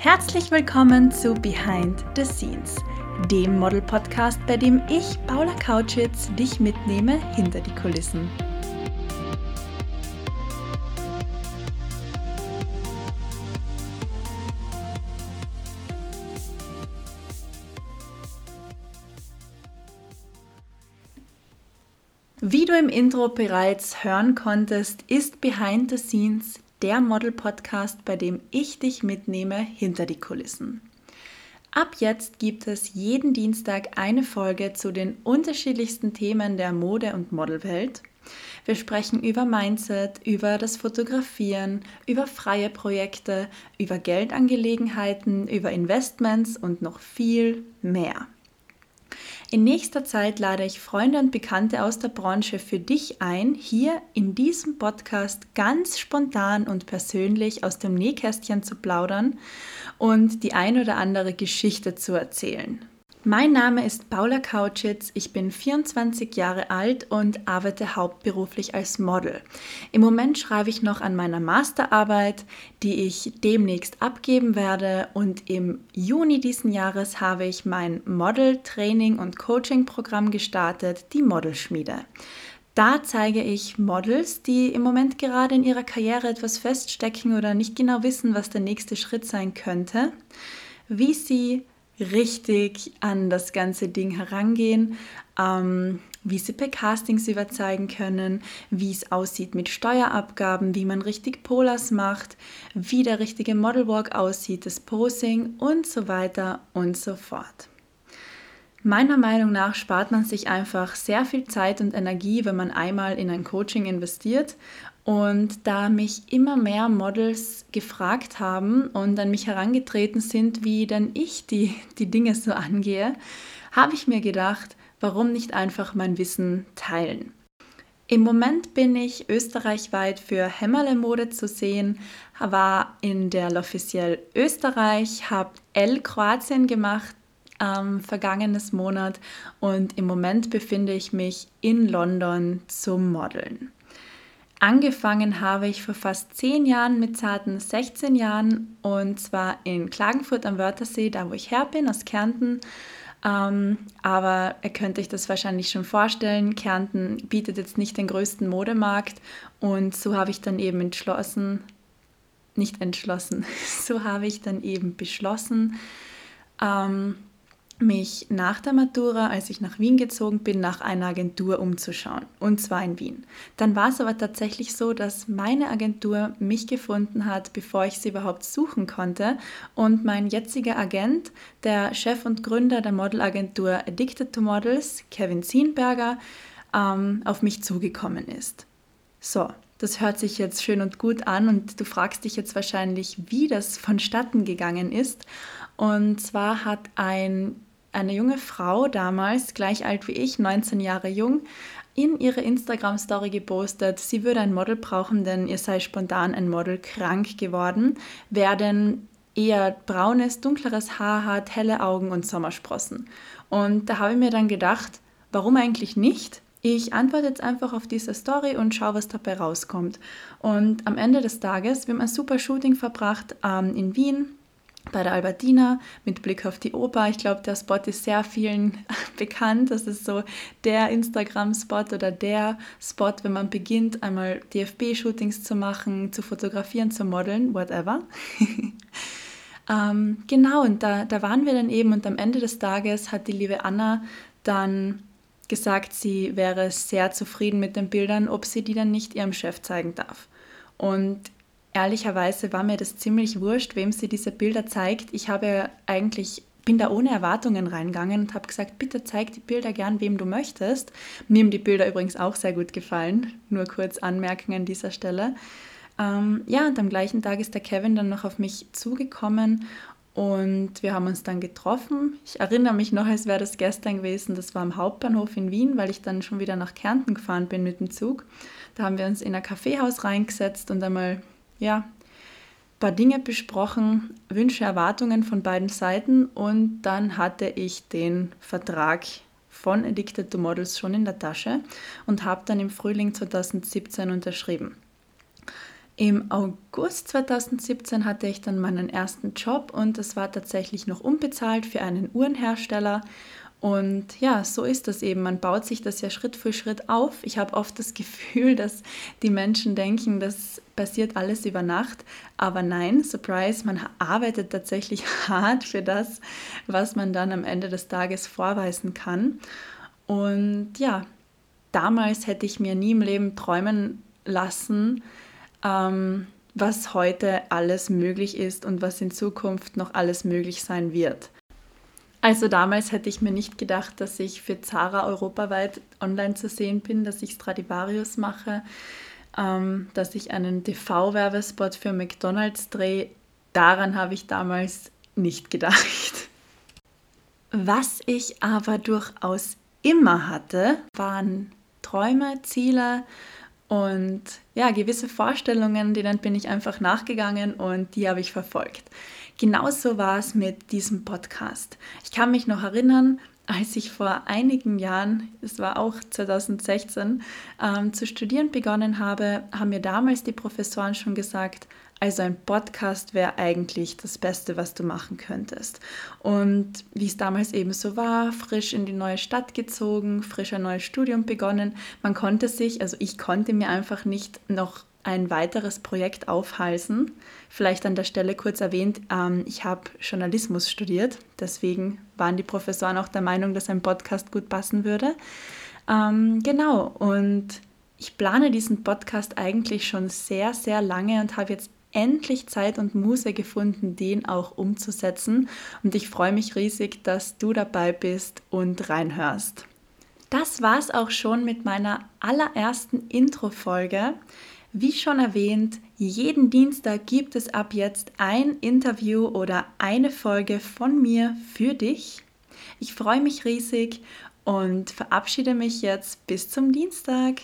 Herzlich willkommen zu Behind the Scenes, dem Model-Podcast, bei dem ich, Paula Kautschitz, dich mitnehme hinter die Kulissen. Wie du im Intro bereits hören konntest, ist Behind the Scenes der Model-Podcast, bei dem ich dich mitnehme hinter die Kulissen. Ab jetzt gibt es jeden Dienstag eine Folge zu den unterschiedlichsten Themen der Mode- und Modelwelt. Wir sprechen über Mindset, über das Fotografieren, über freie Projekte, über Geldangelegenheiten, über Investments und noch viel mehr. In nächster Zeit lade ich Freunde und Bekannte aus der Branche für dich ein, hier in diesem Podcast ganz spontan und persönlich aus dem Nähkästchen zu plaudern und die ein oder andere Geschichte zu erzählen. Mein Name ist Paula Kautschitz, ich bin 24 Jahre alt und arbeite hauptberuflich als Model. Im Moment schreibe ich noch an meiner Masterarbeit, die ich demnächst abgeben werde und im Juni diesen Jahres habe ich mein Model-Training- und Coaching-Programm gestartet, die Modelschmiede. Da zeige ich Models, die im Moment gerade in ihrer Karriere etwas feststecken oder nicht genau wissen, was der nächste Schritt sein könnte, wie sie richtig an das ganze Ding herangehen, ähm, wie sie per Castings überzeugen können, wie es aussieht mit Steuerabgaben, wie man richtig Polars macht, wie der richtige Modelwalk aussieht, das Posing und so weiter und so fort. Meiner Meinung nach spart man sich einfach sehr viel Zeit und Energie, wenn man einmal in ein Coaching investiert und da mich immer mehr Models gefragt haben und an mich herangetreten sind, wie denn ich die, die Dinge so angehe, habe ich mir gedacht, warum nicht einfach mein Wissen teilen. Im Moment bin ich österreichweit für Hämmerle Mode zu sehen, war in der L'Officiel Österreich, habe L Kroatien gemacht ähm, vergangenes Monat und im Moment befinde ich mich in London zum Modeln. Angefangen habe ich vor fast zehn Jahren mit zarten 16 Jahren und zwar in Klagenfurt am Wörthersee, da wo ich her bin, aus Kärnten. Ähm, aber ihr könnt euch das wahrscheinlich schon vorstellen, Kärnten bietet jetzt nicht den größten Modemarkt und so habe ich dann eben entschlossen, nicht entschlossen, so habe ich dann eben beschlossen, ähm, mich nach der Matura, als ich nach Wien gezogen bin, nach einer Agentur umzuschauen. Und zwar in Wien. Dann war es aber tatsächlich so, dass meine Agentur mich gefunden hat, bevor ich sie überhaupt suchen konnte. Und mein jetziger Agent, der Chef und Gründer der Modelagentur Addicted to Models, Kevin Zienberger, ähm, auf mich zugekommen ist. So, das hört sich jetzt schön und gut an und du fragst dich jetzt wahrscheinlich, wie das vonstatten gegangen ist. Und zwar hat ein eine junge Frau damals, gleich alt wie ich, 19 Jahre jung, in ihre Instagram-Story gepostet, sie würde ein Model brauchen, denn ihr sei spontan ein Model krank geworden, wer denn eher braunes, dunkleres Haar hat, helle Augen und Sommersprossen. Und da habe ich mir dann gedacht, warum eigentlich nicht? Ich antworte jetzt einfach auf diese Story und schaue, was dabei rauskommt. Und am Ende des Tages, wir haben ein super Shooting verbracht ähm, in Wien bei der Albertina mit Blick auf die Oper. Ich glaube, der Spot ist sehr vielen bekannt. Das ist so der Instagram-Spot oder der Spot, wenn man beginnt, einmal DFB-Shootings zu machen, zu fotografieren, zu modeln, whatever. ähm, genau, und da, da waren wir dann eben und am Ende des Tages hat die liebe Anna dann gesagt, sie wäre sehr zufrieden mit den Bildern, ob sie die dann nicht ihrem Chef zeigen darf. Und ehrlicherweise war mir das ziemlich wurscht, wem sie diese Bilder zeigt. Ich habe eigentlich bin da ohne Erwartungen reingegangen und habe gesagt, bitte zeig die Bilder gern, wem du möchtest. Mir haben die Bilder übrigens auch sehr gut gefallen. Nur kurz Anmerken an dieser Stelle. Ähm, ja, und am gleichen Tag ist der Kevin dann noch auf mich zugekommen und wir haben uns dann getroffen. Ich erinnere mich noch, als wäre das gestern gewesen. Das war am Hauptbahnhof in Wien, weil ich dann schon wieder nach Kärnten gefahren bin mit dem Zug. Da haben wir uns in ein Kaffeehaus reingesetzt und einmal ja, ein paar Dinge besprochen, Wünsche, Erwartungen von beiden Seiten und dann hatte ich den Vertrag von Addicted to Models schon in der Tasche und habe dann im Frühling 2017 unterschrieben. Im August 2017 hatte ich dann meinen ersten Job und es war tatsächlich noch unbezahlt für einen Uhrenhersteller. Und ja, so ist das eben. Man baut sich das ja Schritt für Schritt auf. Ich habe oft das Gefühl, dass die Menschen denken, das passiert alles über Nacht. Aber nein, surprise, man arbeitet tatsächlich hart für das, was man dann am Ende des Tages vorweisen kann. Und ja, damals hätte ich mir nie im Leben träumen lassen, ähm, was heute alles möglich ist und was in Zukunft noch alles möglich sein wird. Also damals hätte ich mir nicht gedacht, dass ich für Zara europaweit online zu sehen bin, dass ich Stradivarius mache, ähm, dass ich einen TV-Werbespot für McDonald's drehe. Daran habe ich damals nicht gedacht. Was ich aber durchaus immer hatte, waren Träume, Ziele und ja, gewisse Vorstellungen, denen bin ich einfach nachgegangen und die habe ich verfolgt. Genauso war es mit diesem Podcast. Ich kann mich noch erinnern, als ich vor einigen Jahren, es war auch 2016, ähm, zu studieren begonnen habe, haben mir damals die Professoren schon gesagt, also ein Podcast wäre eigentlich das Beste, was du machen könntest. Und wie es damals eben so war, frisch in die neue Stadt gezogen, frisch ein neues Studium begonnen, man konnte sich, also ich konnte mir einfach nicht noch ein weiteres Projekt aufhalsen. Vielleicht an der Stelle kurz erwähnt, ähm, ich habe Journalismus studiert, deswegen waren die Professoren auch der Meinung, dass ein Podcast gut passen würde. Ähm, genau, und ich plane diesen Podcast eigentlich schon sehr, sehr lange und habe jetzt endlich Zeit und Muße gefunden, den auch umzusetzen. Und ich freue mich riesig, dass du dabei bist und reinhörst. Das war's auch schon mit meiner allerersten Intro-Folge. Wie schon erwähnt, jeden Dienstag gibt es ab jetzt ein Interview oder eine Folge von mir für dich. Ich freue mich riesig und verabschiede mich jetzt bis zum Dienstag.